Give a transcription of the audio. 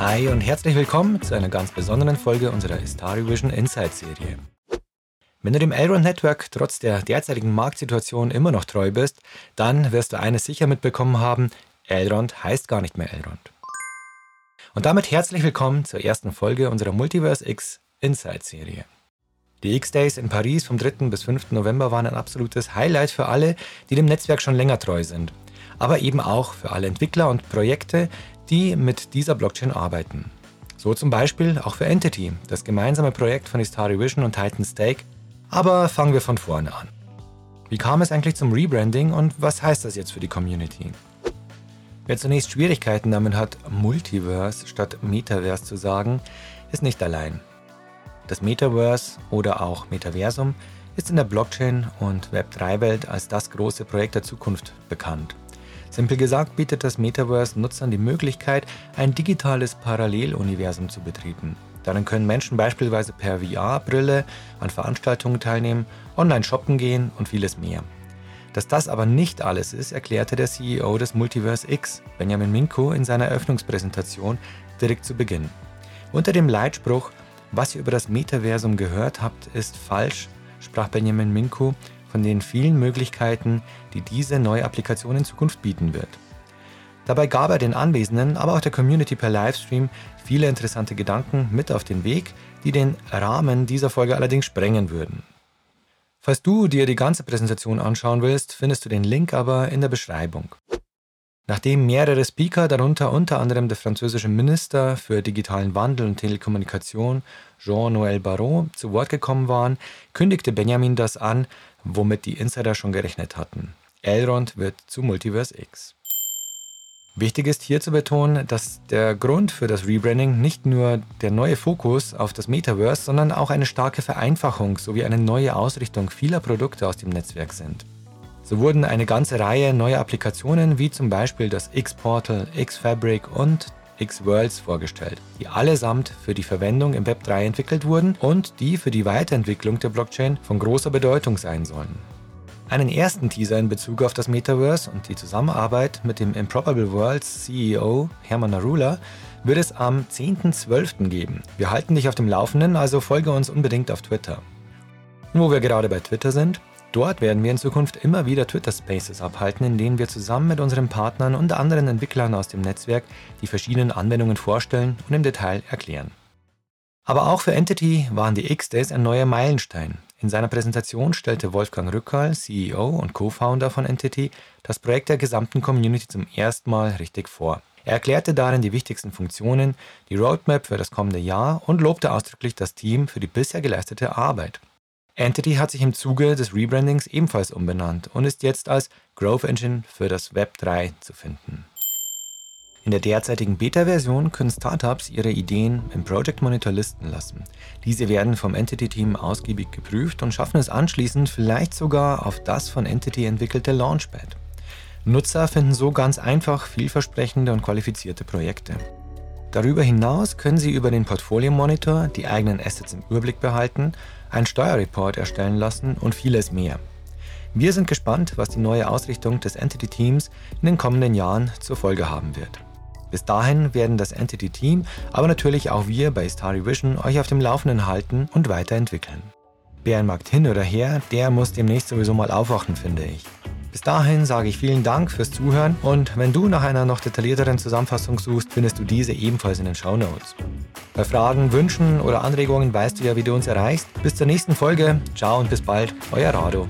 Hi und herzlich willkommen zu einer ganz besonderen Folge unserer Istari Vision Insight Serie. Wenn du dem Elrond Network trotz der derzeitigen Marktsituation immer noch treu bist, dann wirst du eines sicher mitbekommen haben, Elrond heißt gar nicht mehr Elrond. Und damit herzlich willkommen zur ersten Folge unserer Multiverse X Insight Serie. Die X-Days in Paris vom 3. bis 5. November waren ein absolutes Highlight für alle, die dem Netzwerk schon länger treu sind. Aber eben auch für alle Entwickler und Projekte, die mit dieser Blockchain arbeiten. So zum Beispiel auch für Entity, das gemeinsame Projekt von Istari Vision und Titan Stake. Aber fangen wir von vorne an. Wie kam es eigentlich zum Rebranding und was heißt das jetzt für die Community? Wer zunächst Schwierigkeiten damit hat, Multiverse statt Metaverse zu sagen, ist nicht allein. Das Metaverse oder auch Metaversum ist in der Blockchain- und Web3-Welt als das große Projekt der Zukunft bekannt. Simpel gesagt bietet das Metaverse Nutzern die Möglichkeit, ein digitales Paralleluniversum zu betreten. Darin können Menschen beispielsweise per VR-Brille an Veranstaltungen teilnehmen, online shoppen gehen und vieles mehr. Dass das aber nicht alles ist, erklärte der CEO des Multiverse X, Benjamin Minko, in seiner Eröffnungspräsentation direkt zu Beginn. Unter dem Leitspruch Was ihr über das Metaversum gehört habt, ist falsch, sprach Benjamin Minko von den vielen Möglichkeiten, die diese neue Applikation in Zukunft bieten wird. Dabei gab er den Anwesenden, aber auch der Community per Livestream viele interessante Gedanken mit auf den Weg, die den Rahmen dieser Folge allerdings sprengen würden. Falls du dir die ganze Präsentation anschauen willst, findest du den Link aber in der Beschreibung. Nachdem mehrere Speaker, darunter unter anderem der französische Minister für digitalen Wandel und Telekommunikation Jean-Noël Barrot zu Wort gekommen waren, kündigte Benjamin das an, womit die Insider schon gerechnet hatten. Elrond wird zu Multiverse X. Wichtig ist hier zu betonen, dass der Grund für das Rebranding nicht nur der neue Fokus auf das Metaverse, sondern auch eine starke Vereinfachung sowie eine neue Ausrichtung vieler Produkte aus dem Netzwerk sind. So wurden eine ganze Reihe neuer Applikationen wie zum Beispiel das X-Portal, X-Fabric und X-Worlds vorgestellt, die allesamt für die Verwendung im Web 3 entwickelt wurden und die für die Weiterentwicklung der Blockchain von großer Bedeutung sein sollen. Einen ersten Teaser in Bezug auf das Metaverse und die Zusammenarbeit mit dem Improbable Worlds CEO Hermann Arula wird es am 10.12. geben. Wir halten dich auf dem Laufenden, also folge uns unbedingt auf Twitter. Wo wir gerade bei Twitter sind, Dort werden wir in Zukunft immer wieder Twitter Spaces abhalten, in denen wir zusammen mit unseren Partnern und anderen Entwicklern aus dem Netzwerk die verschiedenen Anwendungen vorstellen und im Detail erklären. Aber auch für Entity waren die X-Days ein neuer Meilenstein. In seiner Präsentation stellte Wolfgang Rückal, CEO und Co-Founder von Entity, das Projekt der gesamten Community zum ersten Mal richtig vor. Er erklärte darin die wichtigsten Funktionen, die Roadmap für das kommende Jahr und lobte ausdrücklich das Team für die bisher geleistete Arbeit. Entity hat sich im Zuge des Rebrandings ebenfalls umbenannt und ist jetzt als Growth Engine für das Web 3 zu finden. In der derzeitigen Beta-Version können Startups ihre Ideen im Project Monitor listen lassen. Diese werden vom Entity-Team ausgiebig geprüft und schaffen es anschließend vielleicht sogar auf das von Entity entwickelte Launchpad. Nutzer finden so ganz einfach vielversprechende und qualifizierte Projekte. Darüber hinaus können Sie über den Portfolio Monitor die eigenen Assets im Überblick behalten, einen Steuerreport erstellen lassen und vieles mehr. Wir sind gespannt, was die neue Ausrichtung des Entity Teams in den kommenden Jahren zur Folge haben wird. Bis dahin werden das Entity Team, aber natürlich auch wir bei Starry Vision euch auf dem Laufenden halten und weiterentwickeln. Bärenmarkt hin oder her, der muss demnächst sowieso mal aufwachen, finde ich. Bis dahin sage ich vielen Dank fürs Zuhören und wenn du nach einer noch detaillierteren Zusammenfassung suchst, findest du diese ebenfalls in den Show Notes. Bei Fragen, Wünschen oder Anregungen weißt du ja, wie du uns erreichst. Bis zur nächsten Folge. Ciao und bis bald. Euer Rado.